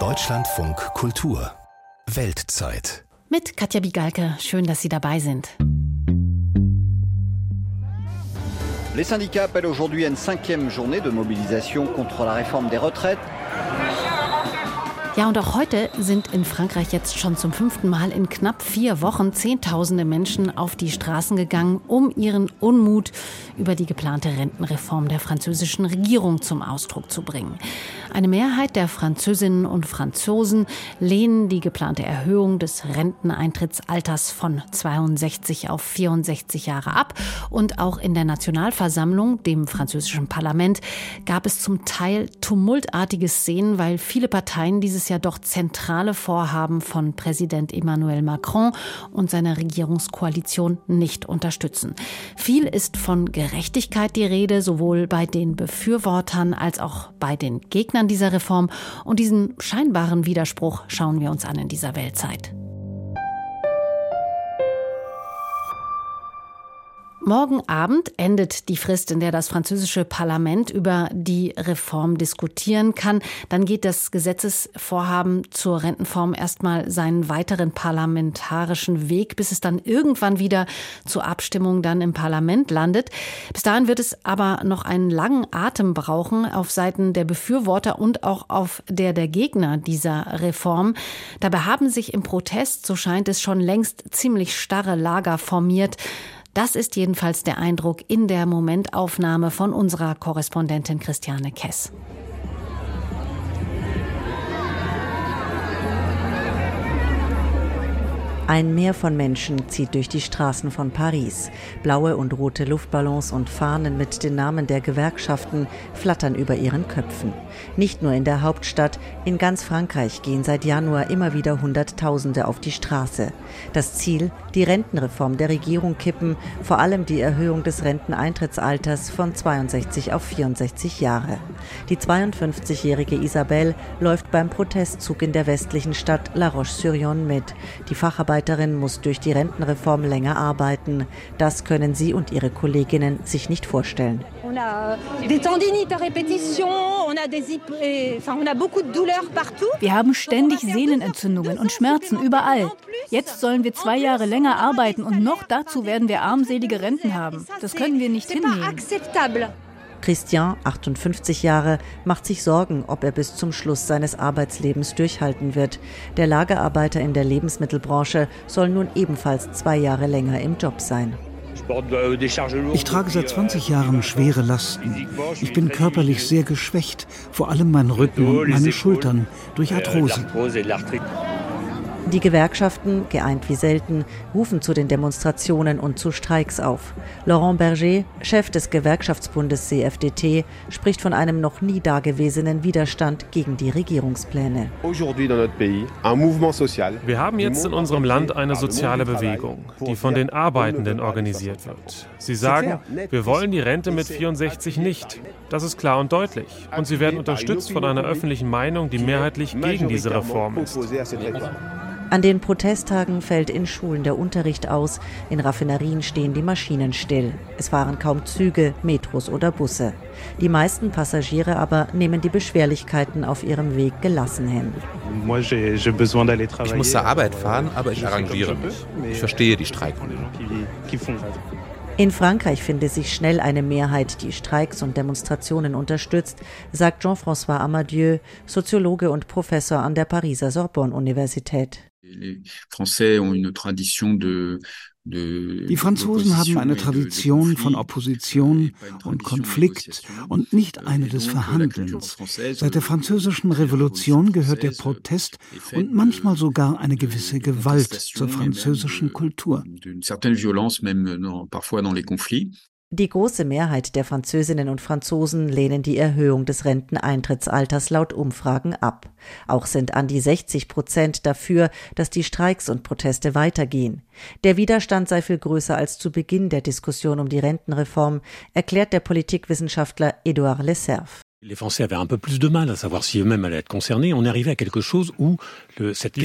Deutschlandfunk Kultur Weltzeit mit Katja Bigalke. Schön, dass Sie dabei sind. Les syndicats appellent aujourd'hui à une cinquième journée de mobilisation contre la réforme des retraites. Ja, und auch heute sind in Frankreich jetzt schon zum fünften Mal in knapp vier Wochen Zehntausende Menschen auf die Straßen gegangen, um ihren Unmut über die geplante Rentenreform der französischen Regierung zum Ausdruck zu bringen. Eine Mehrheit der Französinnen und Franzosen lehnen die geplante Erhöhung des Renteneintrittsalters von 62 auf 64 Jahre ab. Und auch in der Nationalversammlung, dem französischen Parlament, gab es zum Teil tumultartige Szenen, weil viele Parteien dieses es ja doch zentrale Vorhaben von Präsident Emmanuel Macron und seiner Regierungskoalition nicht unterstützen. Viel ist von Gerechtigkeit die Rede, sowohl bei den Befürwortern als auch bei den Gegnern dieser Reform. Und diesen scheinbaren Widerspruch schauen wir uns an in dieser Weltzeit. Morgen Abend endet die Frist, in der das französische Parlament über die Reform diskutieren kann. Dann geht das Gesetzesvorhaben zur Rentenform erstmal seinen weiteren parlamentarischen Weg, bis es dann irgendwann wieder zur Abstimmung dann im Parlament landet. Bis dahin wird es aber noch einen langen Atem brauchen auf Seiten der Befürworter und auch auf der der Gegner dieser Reform. Dabei haben sich im Protest, so scheint es, schon längst ziemlich starre Lager formiert. Das ist jedenfalls der Eindruck in der Momentaufnahme von unserer Korrespondentin Christiane Kess. Ein Meer von Menschen zieht durch die Straßen von Paris. Blaue und rote Luftballons und Fahnen mit den Namen der Gewerkschaften flattern über ihren Köpfen. Nicht nur in der Hauptstadt, in ganz Frankreich gehen seit Januar immer wieder Hunderttausende auf die Straße. Das Ziel, die Rentenreform der Regierung kippen, vor allem die Erhöhung des Renteneintrittsalters von 62 auf 64 Jahre. Die 52-jährige Isabelle läuft beim Protestzug in der westlichen Stadt La Roche-sur-Yon mit. Die Facharbeiter Mitarbeiterin muss durch die Rentenreform länger arbeiten. Das können sie und ihre Kolleginnen sich nicht vorstellen. Wir haben ständig Sehnenentzündungen und Schmerzen überall. Jetzt sollen wir zwei Jahre länger arbeiten und noch dazu werden wir armselige Renten haben. Das können wir nicht hinnehmen. Christian, 58 Jahre, macht sich Sorgen, ob er bis zum Schluss seines Arbeitslebens durchhalten wird. Der Lagerarbeiter in der Lebensmittelbranche soll nun ebenfalls zwei Jahre länger im Job sein. Ich trage seit 20 Jahren schwere Lasten. Ich bin körperlich sehr geschwächt, vor allem mein Rücken und meine Schultern durch Arthrose. Die Gewerkschaften, geeint wie selten, rufen zu den Demonstrationen und zu Streiks auf. Laurent Berger, Chef des Gewerkschaftsbundes CFDT, spricht von einem noch nie dagewesenen Widerstand gegen die Regierungspläne. Wir haben jetzt in unserem Land eine soziale Bewegung, die von den Arbeitenden organisiert wird. Sie sagen, wir wollen die Rente mit 64 nicht. Das ist klar und deutlich. Und sie werden unterstützt von einer öffentlichen Meinung, die mehrheitlich gegen diese Reform ist. An den Protesttagen fällt in Schulen der Unterricht aus, in Raffinerien stehen die Maschinen still. Es fahren kaum Züge, Metros oder Busse. Die meisten Passagiere aber nehmen die Beschwerlichkeiten auf ihrem Weg gelassen hin. Ich muss zur Arbeit fahren, aber ich arrangiere mich. Ich verstehe die Streikenden. In Frankreich finde sich schnell eine Mehrheit, die Streiks und Demonstrationen unterstützt, sagt Jean-François Amadieu, Soziologe und Professor an der Pariser Sorbonne-Universität. Die Franzosen haben eine Tradition von Opposition und Konflikt und nicht eine des Verhandelns. Seit der französischen Revolution gehört der Protest und manchmal sogar eine gewisse Gewalt zur französischen Kultur. Die große Mehrheit der Französinnen und Franzosen lehnen die Erhöhung des Renteneintrittsalters laut Umfragen ab. Auch sind an die 60 Prozent dafür, dass die Streiks und Proteste weitergehen. Der Widerstand sei viel größer als zu Beginn der Diskussion um die Rentenreform, erklärt der Politikwissenschaftler Edouard Lesserf. Die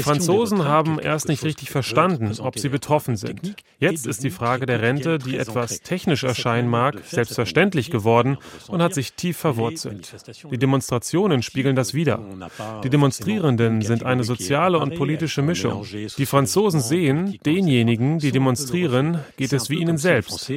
Franzosen haben erst nicht richtig verstanden, ob sie betroffen sind. Jetzt ist die Frage der Rente, die etwas technisch erscheinen mag, selbstverständlich geworden und hat sich tief verwurzelt. Die Demonstrationen spiegeln das wider. Die Demonstrierenden sind eine soziale und politische Mischung. Die Franzosen sehen, denjenigen, die demonstrieren, geht es wie ihnen selbst.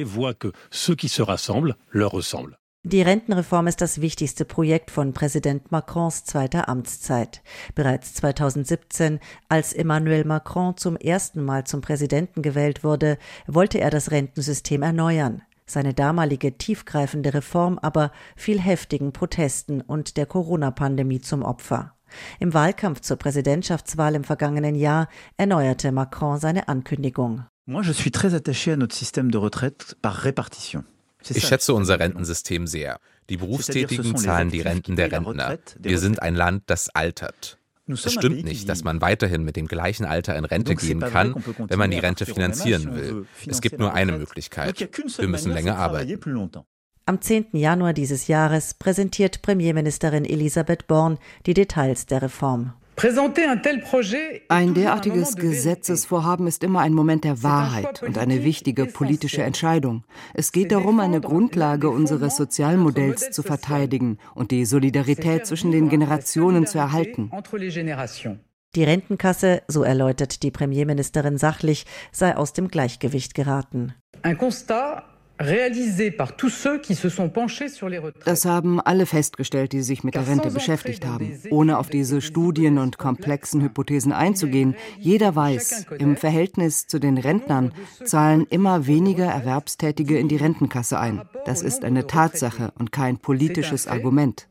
Die Rentenreform ist das wichtigste Projekt von Präsident Macrons zweiter Amtszeit. Bereits 2017, als Emmanuel Macron zum ersten Mal zum Präsidenten gewählt wurde, wollte er das Rentensystem erneuern. Seine damalige tiefgreifende Reform aber fiel heftigen Protesten und der Corona-Pandemie zum Opfer. Im Wahlkampf zur Präsidentschaftswahl im vergangenen Jahr erneuerte Macron seine Ankündigung. Moi, je suis très attaché à notre système de retraite par répartition. Ich schätze unser Rentensystem sehr. Die Berufstätigen zahlen die Renten der Rentner. Wir sind ein Land, das altert. Es stimmt nicht, dass man weiterhin mit dem gleichen Alter in Rente gehen kann, wenn man die Rente finanzieren will. Es gibt nur eine Möglichkeit. Wir müssen länger arbeiten. Am 10. Januar dieses Jahres präsentiert Premierministerin Elisabeth Born die Details der Reform. Ein derartiges Gesetzesvorhaben ist immer ein Moment der Wahrheit und eine wichtige politische Entscheidung. Es geht darum, eine Grundlage unseres Sozialmodells zu verteidigen und die Solidarität zwischen den Generationen zu erhalten. Die Rentenkasse, so erläutert die Premierministerin sachlich, sei aus dem Gleichgewicht geraten. Ein constat das haben alle festgestellt, die sich mit der Rente beschäftigt haben. Ohne auf diese Studien und komplexen Hypothesen einzugehen, jeder weiß, im Verhältnis zu den Rentnern zahlen immer weniger Erwerbstätige in die Rentenkasse ein. Das ist eine Tatsache und kein politisches Argument.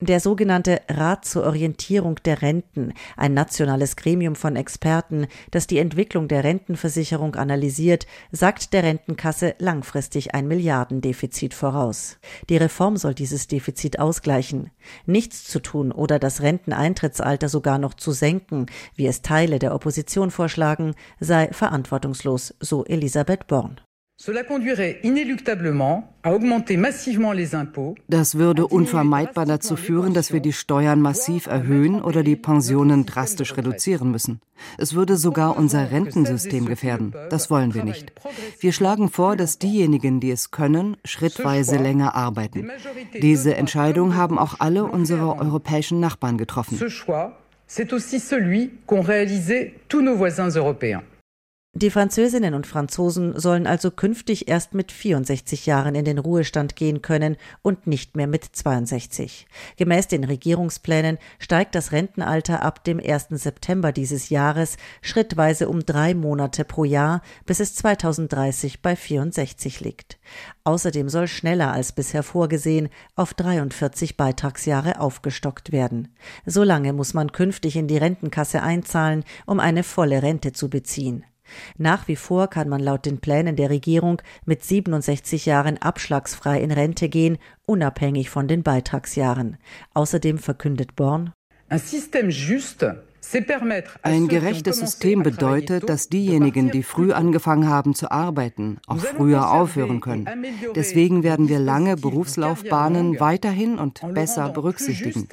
Der sogenannte Rat zur Orientierung der Renten, ein nationales Gremium von Experten, das die Entwicklung der Rentenversicherung analysiert, sagt der Rentenkasse langfristig ein Milliardendefizit voraus. Die Reform soll dieses Defizit ausgleichen. Nichts zu tun oder das Renteneintrittsalter sogar noch zu senken, wie es Teile der Opposition vorschlagen, sei verantwortungslos, so Elisabeth Born. Das würde unvermeidbar dazu führen, dass wir die Steuern massiv erhöhen oder die Pensionen drastisch reduzieren müssen. Es würde sogar unser Rentensystem gefährden. Das wollen wir nicht. Wir schlagen vor, dass diejenigen, die es können, schrittweise länger arbeiten. Diese Entscheidung haben auch alle unsere europäischen Nachbarn getroffen. C'est aussi celui qu'ont réalisé tous nos voisins européens. Die Französinnen und Franzosen sollen also künftig erst mit 64 Jahren in den Ruhestand gehen können und nicht mehr mit 62. Gemäß den Regierungsplänen steigt das Rentenalter ab dem 1. September dieses Jahres schrittweise um drei Monate pro Jahr, bis es 2030 bei 64 liegt. Außerdem soll schneller als bisher vorgesehen auf 43 Beitragsjahre aufgestockt werden. So lange muss man künftig in die Rentenkasse einzahlen, um eine volle Rente zu beziehen. Nach wie vor kann man laut den Plänen der Regierung mit 67 Jahren abschlagsfrei in Rente gehen, unabhängig von den Beitragsjahren. Außerdem verkündet Born, ein gerechtes System bedeutet, dass diejenigen, die früh angefangen haben zu arbeiten, auch früher aufhören können. Deswegen werden wir lange Berufslaufbahnen weiterhin und besser berücksichtigen.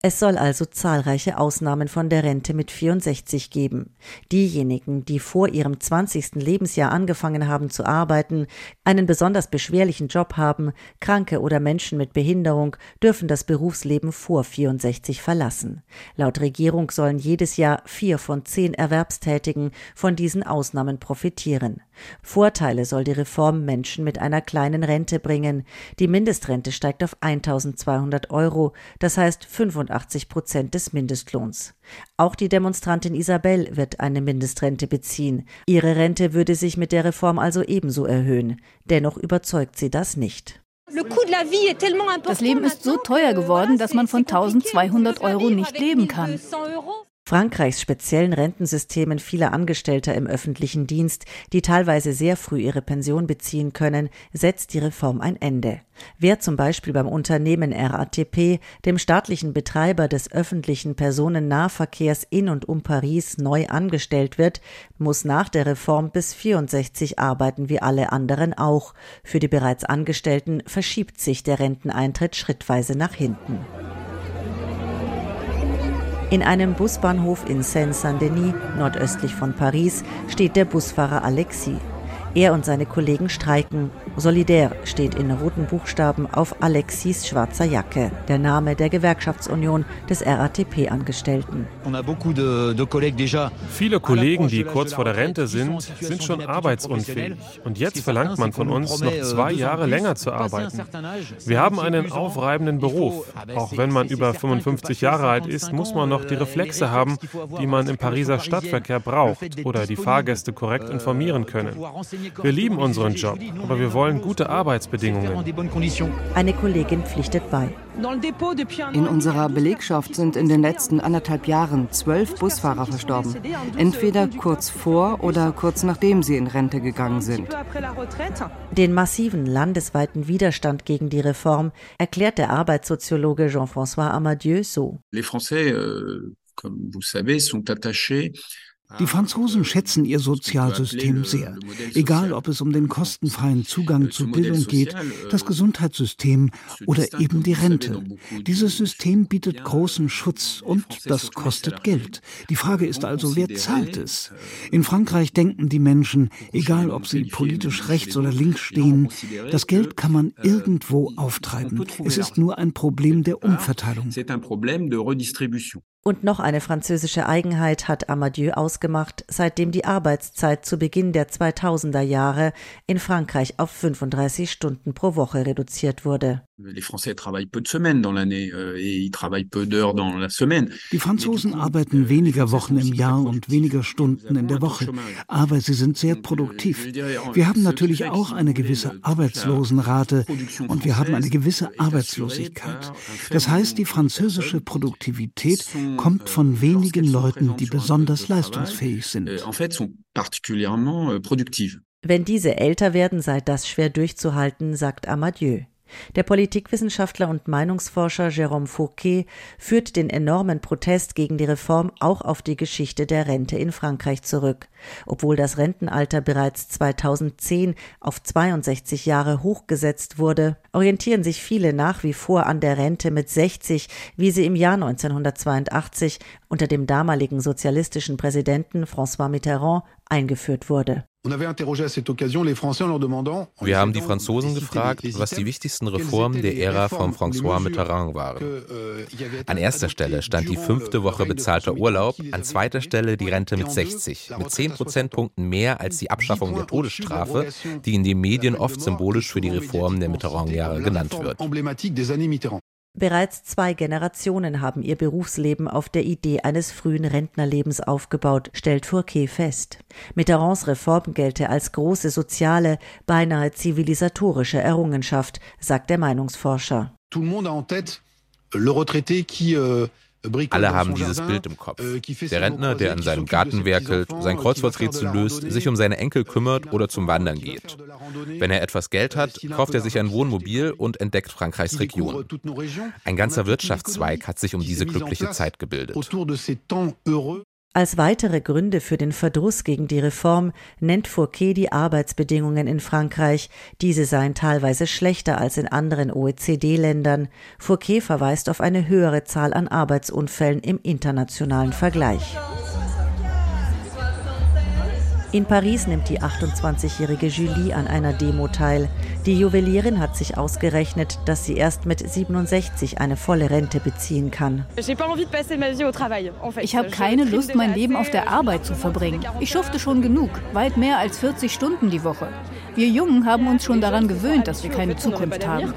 Es soll also zahlreiche Ausnahmen von der Rente mit 64 geben. Diejenigen, die vor ihrem 20. Lebensjahr angefangen haben zu arbeiten, einen besonders beschwerlichen Job haben, Kranke oder Menschen mit Behinderung, dürfen das Berufsleben vor 64 verlassen. Laut Regierung sollen jedes Jahr vier von zehn Erwerbstätigen von diesen Ausnahmen profitieren. Vorteile soll die Reform Menschen mit einer kleinen Rente bringen. Die Mindestrente steigt auf 1200 Euro, das heißt 85 Prozent des Mindestlohns. Auch die Demonstrantin Isabel wird eine Mindestrente beziehen. Ihre Rente würde sich mit der Reform also ebenso erhöhen. Dennoch überzeugt sie das nicht. Das Leben ist so teuer geworden, dass man von 1200 Euro nicht leben kann. Frankreichs speziellen Rentensystemen vieler Angestellter im öffentlichen Dienst, die teilweise sehr früh ihre Pension beziehen können, setzt die Reform ein Ende. Wer zum Beispiel beim Unternehmen RATP, dem staatlichen Betreiber des öffentlichen Personennahverkehrs in und um Paris, neu angestellt wird, muss nach der Reform bis 64 arbeiten wie alle anderen auch. Für die bereits Angestellten verschiebt sich der Renteneintritt schrittweise nach hinten. In einem Busbahnhof in Seine-Saint-Denis, nordöstlich von Paris, steht der Busfahrer Alexis. Er und seine Kollegen streiken. Solidär steht in roten Buchstaben auf Alexis schwarzer Jacke, der Name der Gewerkschaftsunion des RATP-Angestellten. Viele Kollegen, die kurz vor der Rente sind, sind schon arbeitsunfähig. Und jetzt verlangt man von uns, noch zwei Jahre länger zu arbeiten. Wir haben einen aufreibenden Beruf. Auch wenn man über 55 Jahre alt ist, muss man noch die Reflexe haben, die man im Pariser Stadtverkehr braucht oder die Fahrgäste korrekt informieren können. Wir lieben unseren Job, aber wir wollen gute Arbeitsbedingungen. Eine Kollegin pflichtet bei. In unserer Belegschaft sind in den letzten anderthalb Jahren zwölf Busfahrer verstorben. Entweder kurz vor oder kurz nachdem sie in Rente gegangen sind. Den massiven landesweiten Widerstand gegen die Reform erklärt der Arbeitssoziologe Jean-François Amadieu so. Les Français, euh, comme vous savez, sont attachés die Franzosen schätzen ihr Sozialsystem sehr, egal ob es um den kostenfreien Zugang zu Bildung geht, das Gesundheitssystem oder eben die Rente. Dieses System bietet großen Schutz und das kostet Geld. Die Frage ist also, wer zahlt es? In Frankreich denken die Menschen, egal ob sie politisch rechts oder links stehen, das Geld kann man irgendwo auftreiben. Es ist nur ein Problem der Umverteilung. Und noch eine französische Eigenheit hat Amadieu ausgemacht, seitdem die Arbeitszeit zu Beginn der 2000er Jahre in Frankreich auf 35 Stunden pro Woche reduziert wurde. Euh, die Franzosen arbeiten weniger Wochen im Jahr und weniger Stunden in der Woche, aber sie sind sehr produktiv. Wir haben natürlich auch eine gewisse Arbeitslosenrate und wir haben eine gewisse Arbeitslosigkeit. Das heißt, die französische Produktivität kommt von wenigen Leuten, die besonders leistungsfähig sind. Euh, euh, Wenn diese älter werden, sei das schwer durchzuhalten, sagt Amadieu. Der Politikwissenschaftler und Meinungsforscher Jérôme Fourquet führt den enormen Protest gegen die Reform auch auf die Geschichte der Rente in Frankreich zurück. Obwohl das Rentenalter bereits 2010 auf 62 Jahre hochgesetzt wurde, orientieren sich viele nach wie vor an der Rente mit 60, wie sie im Jahr 1982 unter dem damaligen sozialistischen Präsidenten François Mitterrand eingeführt wurde. Wir haben die Franzosen gefragt, was die wichtigsten Reformen der Ära von François Mitterrand waren. Euh, an erster Stelle stand die fünfte Woche bezahlter Urlaub, an zweiter Stelle die Rente mit 60, mit 10 Prozentpunkten mehr als die Abschaffung der Todesstrafe, die in den Medien oft symbolisch für die Reformen der Mitterrand-Jahre genannt wird. Bereits zwei Generationen haben ihr Berufsleben auf der Idee eines frühen Rentnerlebens aufgebaut, stellt Fourquet fest. Mitterrands Reform gelte als große soziale, beinahe zivilisatorische Errungenschaft, sagt der Meinungsforscher. Tout le monde a en tête le retraité qui euh alle haben dieses Bild im Kopf. Euh, Der Rentner, der in seinem Garten werkelt, sein Kreuzworträtsel löst, sich um seine Enkel kümmert oder zum Wandern geht. Wenn er etwas Geld hat, kauft er sich ein Wohnmobil und entdeckt Frankreichs Region. Ein ganzer Wirtschaftszweig hat sich um diese glückliche Zeit gebildet. Als weitere Gründe für den Verdruss gegen die Reform nennt Fourquet die Arbeitsbedingungen in Frankreich. Diese seien teilweise schlechter als in anderen OECD-Ländern. Fourquet verweist auf eine höhere Zahl an Arbeitsunfällen im internationalen Vergleich. In Paris nimmt die 28-jährige Julie an einer Demo teil. Die Juwelierin hat sich ausgerechnet, dass sie erst mit 67 eine volle Rente beziehen kann. Ich habe keine Lust, mein Leben auf der Arbeit zu verbringen. Ich schufte schon genug, weit mehr als 40 Stunden die Woche. Wir Jungen haben uns schon daran gewöhnt, dass wir keine Zukunft haben.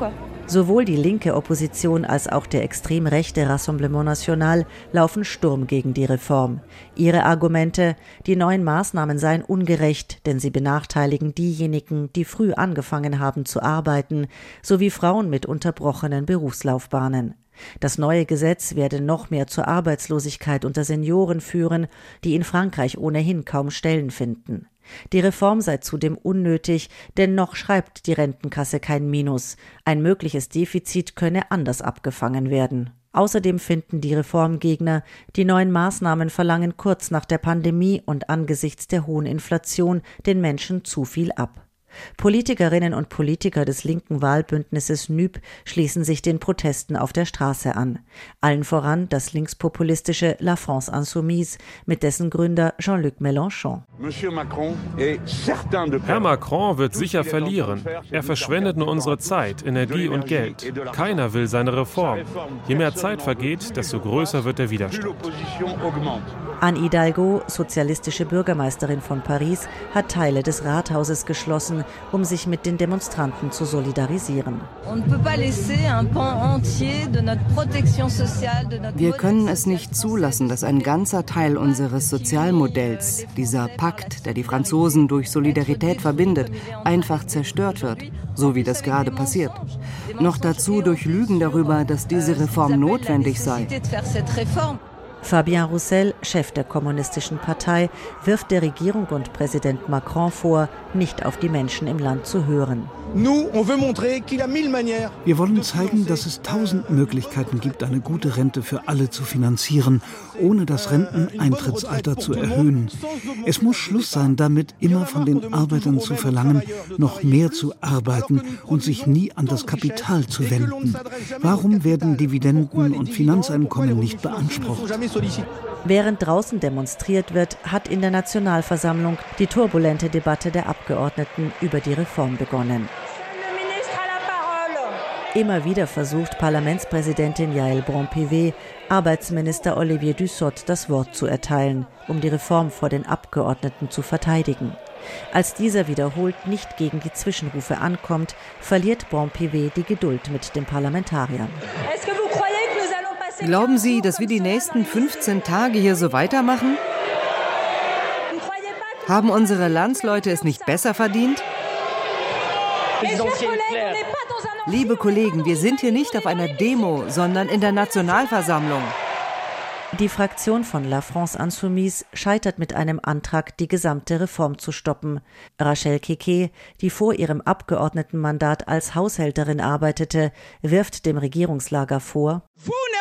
Sowohl die linke Opposition als auch der extrem rechte Rassemblement National laufen Sturm gegen die Reform. Ihre Argumente, die neuen Maßnahmen seien ungerecht, denn sie benachteiligen diejenigen, die früh angefangen haben zu arbeiten, sowie Frauen mit unterbrochenen Berufslaufbahnen. Das neue Gesetz werde noch mehr zur Arbeitslosigkeit unter Senioren führen, die in Frankreich ohnehin kaum Stellen finden. Die Reform sei zudem unnötig, denn noch schreibt die Rentenkasse kein Minus. Ein mögliches Defizit könne anders abgefangen werden. Außerdem finden die Reformgegner, die neuen Maßnahmen verlangen kurz nach der Pandemie und angesichts der hohen Inflation den Menschen zu viel ab. Politikerinnen und Politiker des linken Wahlbündnisses NÜB schließen sich den Protesten auf der Straße an. Allen voran das linkspopulistische La France Insoumise mit dessen Gründer Jean-Luc Mélenchon. Herr Macron wird sicher verlieren. Er verschwendet nur unsere Zeit, Energie und Geld. Keiner will seine Reform. Je mehr Zeit vergeht, desto größer wird der Widerstand. Anne Hidalgo, sozialistische Bürgermeisterin von Paris, hat Teile des Rathauses geschlossen, um sich mit den Demonstranten zu solidarisieren. Wir können es nicht zulassen, dass ein ganzer Teil unseres Sozialmodells, dieser Pakt, der die Franzosen durch Solidarität verbindet, einfach zerstört wird, so wie das gerade passiert. Noch dazu durch Lügen darüber, dass diese Reform notwendig sei. Fabien Roussel, Chef der Kommunistischen Partei, wirft der Regierung und Präsident Macron vor, nicht auf die Menschen im Land zu hören. Wir wollen zeigen, dass es tausend Möglichkeiten gibt, eine gute Rente für alle zu finanzieren, ohne das Renteneintrittsalter zu erhöhen. Es muss Schluss sein, damit immer von den Arbeitern zu verlangen, noch mehr zu arbeiten und sich nie an das Kapital zu wenden. Warum werden Dividenden und Finanzeinkommen nicht beansprucht? Während draußen demonstriert wird, hat in der Nationalversammlung die turbulente Debatte der Abgeordneten über die Reform begonnen. Immer wieder versucht Parlamentspräsidentin Yael Braun-Pivet, Arbeitsminister Olivier Dussopt das Wort zu erteilen, um die Reform vor den Abgeordneten zu verteidigen. Als dieser wiederholt nicht gegen die Zwischenrufe ankommt, verliert Braun-Pivet die Geduld mit den Parlamentariern. Glauben Sie, dass wir die nächsten 15 Tage hier so weitermachen? Haben unsere Landsleute es nicht besser verdient? Liebe Kollegen, wir sind hier nicht auf einer Demo, sondern in der Nationalversammlung. Die Fraktion von La France Insoumise scheitert mit einem Antrag, die gesamte Reform zu stoppen. Rachel Keke, die vor ihrem Abgeordnetenmandat als Haushälterin arbeitete, wirft dem Regierungslager vor,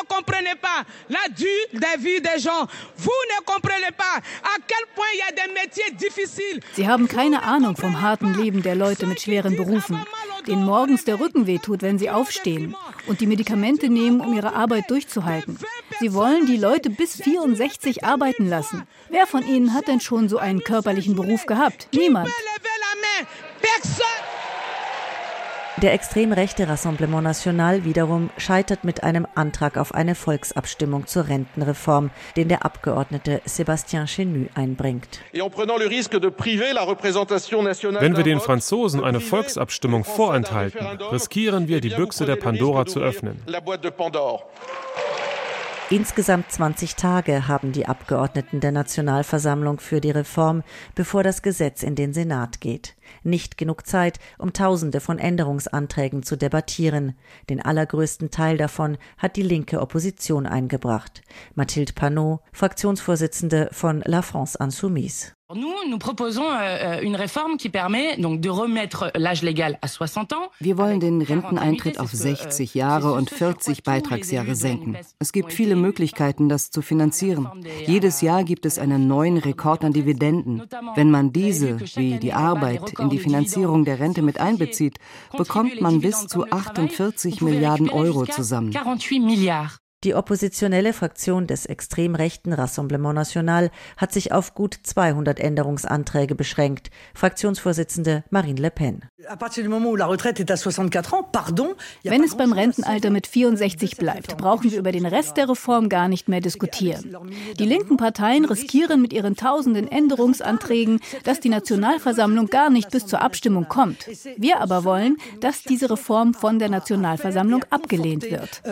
ne comprenez pas la dure des vies des gens. Vous ne comprenez pas à quel point il y a des métiers difficiles. Sie haben keine Ahnung vom harten Leben der Leute mit schweren Berufen, denen morgens der Rücken wehtut, wenn sie aufstehen und die Medikamente nehmen, um ihre Arbeit durchzuhalten. Sie wollen die Leute bis 64 arbeiten lassen. Wer von ihnen hat denn schon so einen körperlichen Beruf gehabt? Niemand. Der extrem rechte Rassemblement National wiederum scheitert mit einem Antrag auf eine Volksabstimmung zur Rentenreform, den der Abgeordnete Sébastien Chenu einbringt. Wenn wir den Franzosen eine Volksabstimmung vorenthalten, riskieren wir, die Büchse der Pandora zu öffnen. Insgesamt 20 Tage haben die Abgeordneten der Nationalversammlung für die Reform, bevor das Gesetz in den Senat geht. Nicht genug Zeit, um Tausende von Änderungsanträgen zu debattieren. Den allergrößten Teil davon hat die linke Opposition eingebracht. Mathilde Panot, Fraktionsvorsitzende von La France Insoumise. Nous, nous proposons euh, une réforme qui permet donc de remettre l'âge légal à 60 ans. Wir wollen den Renteneintritt auf 60 Jahre und 40 Beitragsjahre senken. Es gibt viele Möglichkeiten, das zu finanzieren. Jedes Jahr gibt es einen neuen Rekord an Dividenden. Wenn man diese, wie die Arbeit, in die Finanzierung der Rente mit einbezieht, bekommt man bis zu 48 Milliarden Euro zusammen. Die oppositionelle Fraktion des extrem rechten Rassemblement National hat sich auf gut 200 Änderungsanträge beschränkt. Fraktionsvorsitzende Marine Le Pen. Wenn es beim Rentenalter mit 64 bleibt, brauchen wir über den Rest der Reform gar nicht mehr diskutieren. Die linken Parteien riskieren mit ihren tausenden Änderungsanträgen, dass die Nationalversammlung gar nicht bis zur Abstimmung kommt. Wir aber wollen, dass diese Reform von der Nationalversammlung abgelehnt wird.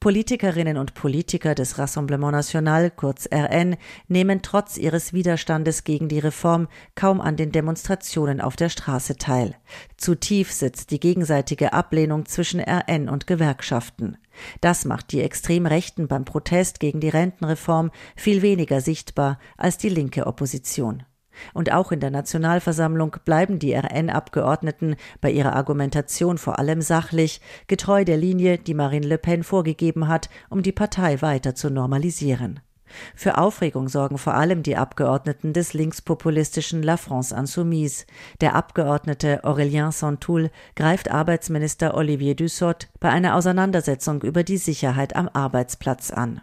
Politikerinnen und Politiker des Rassemblement National, kurz RN, nehmen trotz ihres Widerstandes gegen die Reform kaum an den Demonstrationen auf der Straße teil. Zu tief sitzt die gegenseitige Ablehnung zwischen RN und Gewerkschaften. Das macht die Extremrechten beim Protest gegen die Rentenreform viel weniger sichtbar als die linke Opposition. Und auch in der Nationalversammlung bleiben die RN-Abgeordneten bei ihrer Argumentation vor allem sachlich, getreu der Linie, die Marine Le Pen vorgegeben hat, um die Partei weiter zu normalisieren. Für Aufregung sorgen vor allem die Abgeordneten des linkspopulistischen La France Insoumise. Der Abgeordnete Aurélien Santoul greift Arbeitsminister Olivier Dussopt bei einer Auseinandersetzung über die Sicherheit am Arbeitsplatz an.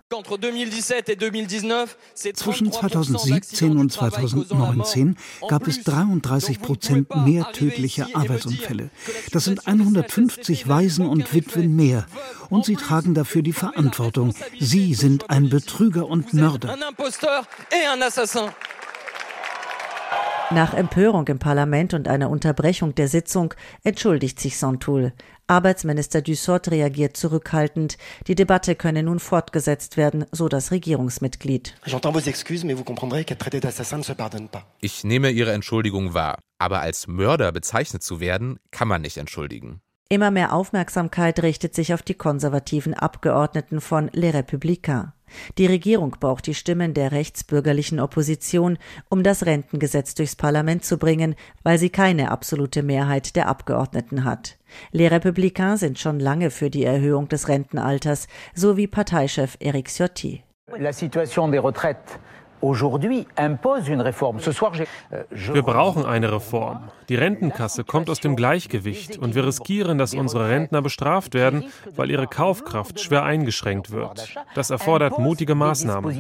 Zwischen 2017 und 2019 gab es 33 Prozent mehr tödliche Arbeitsunfälle. Das sind 150 Waisen und Witwen mehr. Und sie tragen dafür die Verantwortung. Sie sind ein Betrüger und Mörder. Nach Empörung im Parlament und einer Unterbrechung der Sitzung entschuldigt sich Santoul. Arbeitsminister Dussopt reagiert zurückhaltend. Die Debatte könne nun fortgesetzt werden, so das Regierungsmitglied. Ich nehme Ihre Entschuldigung wahr, aber als Mörder bezeichnet zu werden, kann man nicht entschuldigen. Immer mehr Aufmerksamkeit richtet sich auf die konservativen Abgeordneten von Les Républicains. Die Regierung braucht die Stimmen der rechtsbürgerlichen Opposition, um das Rentengesetz durchs Parlament zu bringen, weil sie keine absolute Mehrheit der Abgeordneten hat. Les Républicains sind schon lange für die Erhöhung des Rentenalters, so wie Parteichef Eric Ciotti. La situation des retraites wir brauchen eine Reform. Die Rentenkasse kommt aus dem Gleichgewicht und wir riskieren, dass unsere Rentner bestraft werden, weil ihre Kaufkraft schwer eingeschränkt wird. Das erfordert mutige Maßnahmen.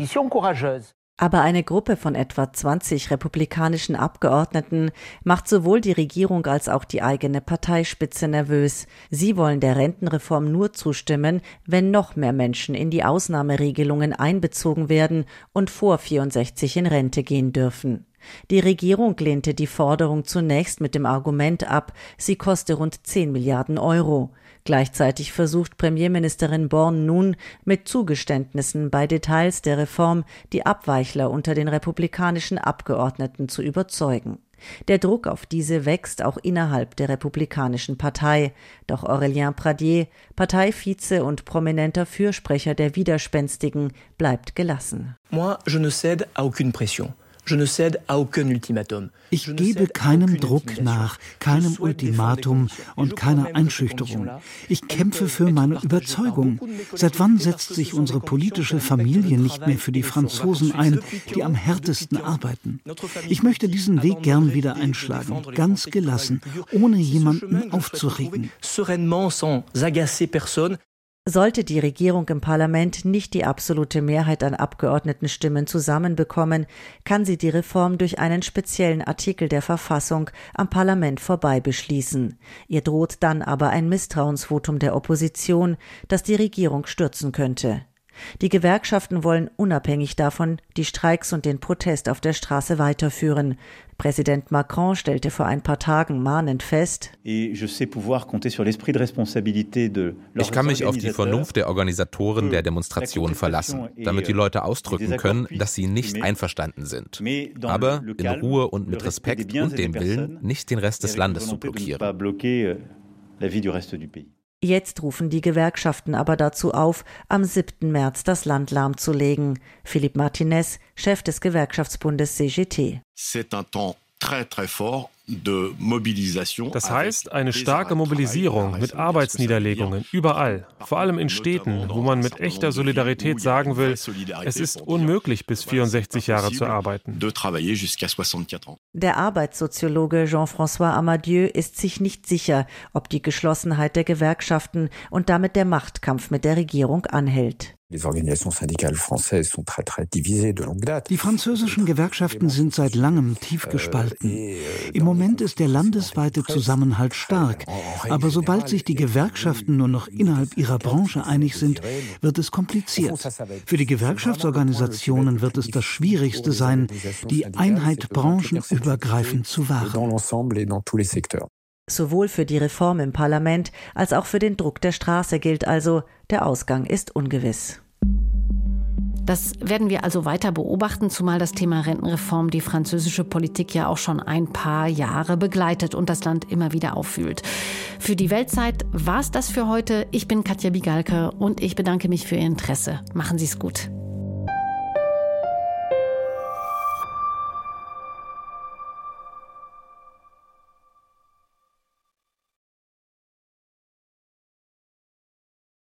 Aber eine Gruppe von etwa 20 republikanischen Abgeordneten macht sowohl die Regierung als auch die eigene Parteispitze nervös. Sie wollen der Rentenreform nur zustimmen, wenn noch mehr Menschen in die Ausnahmeregelungen einbezogen werden und vor 64 in Rente gehen dürfen. Die Regierung lehnte die Forderung zunächst mit dem Argument ab, sie koste rund 10 Milliarden Euro. Gleichzeitig versucht Premierministerin Born nun mit Zugeständnissen bei Details der Reform die Abweichler unter den republikanischen Abgeordneten zu überzeugen. Der Druck auf diese wächst auch innerhalb der Republikanischen Partei. Doch Aurélien Pradier, Parteivize und prominenter Fürsprecher der Widerspenstigen, bleibt gelassen. Moi, je ne cède à aucune pression. Ich gebe keinem Druck nach, keinem Ultimatum und keiner Einschüchterung. Ich kämpfe für meine Überzeugung. Seit wann setzt sich unsere politische Familie nicht mehr für die Franzosen ein, die am härtesten arbeiten? Ich möchte diesen Weg gern wieder einschlagen, ganz gelassen, ohne jemanden aufzuregen. Sollte die Regierung im Parlament nicht die absolute Mehrheit an Abgeordnetenstimmen zusammenbekommen, kann sie die Reform durch einen speziellen Artikel der Verfassung am Parlament vorbei beschließen. Ihr droht dann aber ein Misstrauensvotum der Opposition, das die Regierung stürzen könnte. Die Gewerkschaften wollen unabhängig davon die Streiks und den Protest auf der Straße weiterführen. Präsident Macron stellte vor ein paar Tagen mahnend fest, Ich kann mich auf die Vernunft der Organisatoren der Demonstration verlassen, damit die Leute ausdrücken können, dass sie nicht einverstanden sind, aber in Ruhe und mit Respekt und dem Willen, nicht den Rest des Landes zu blockieren. Jetzt rufen die Gewerkschaften aber dazu auf, am 7. März das Land lahmzulegen. Philipp Martinez, Chef des Gewerkschaftsbundes CGT. C'est un temps très très fort das heißt, eine starke Mobilisierung mit Arbeitsniederlegungen überall, vor allem in Städten, wo man mit echter Solidarität sagen will, es ist unmöglich, bis 64 Jahre zu arbeiten. Der Arbeitssoziologe Jean-François Amadieu ist sich nicht sicher, ob die Geschlossenheit der Gewerkschaften und damit der Machtkampf mit der Regierung anhält. Die französischen Gewerkschaften sind seit langem tief gespalten. Euh, Im Moment ist der landesweite Zusammenhalt stark, aber sobald sich die Gewerkschaften nur noch innerhalb ihrer Branche einig sind, wird es kompliziert. Für die Gewerkschaftsorganisationen wird es das Schwierigste sein, die Einheit branchenübergreifend zu wahren. Sowohl für die Reform im Parlament als auch für den Druck der Straße gilt also, der Ausgang ist ungewiss. Das werden wir also weiter beobachten, zumal das Thema Rentenreform die französische Politik ja auch schon ein paar Jahre begleitet und das Land immer wieder auffühlt. Für die Weltzeit war es das für heute. Ich bin Katja Bigalke und ich bedanke mich für Ihr Interesse. Machen Sie es gut.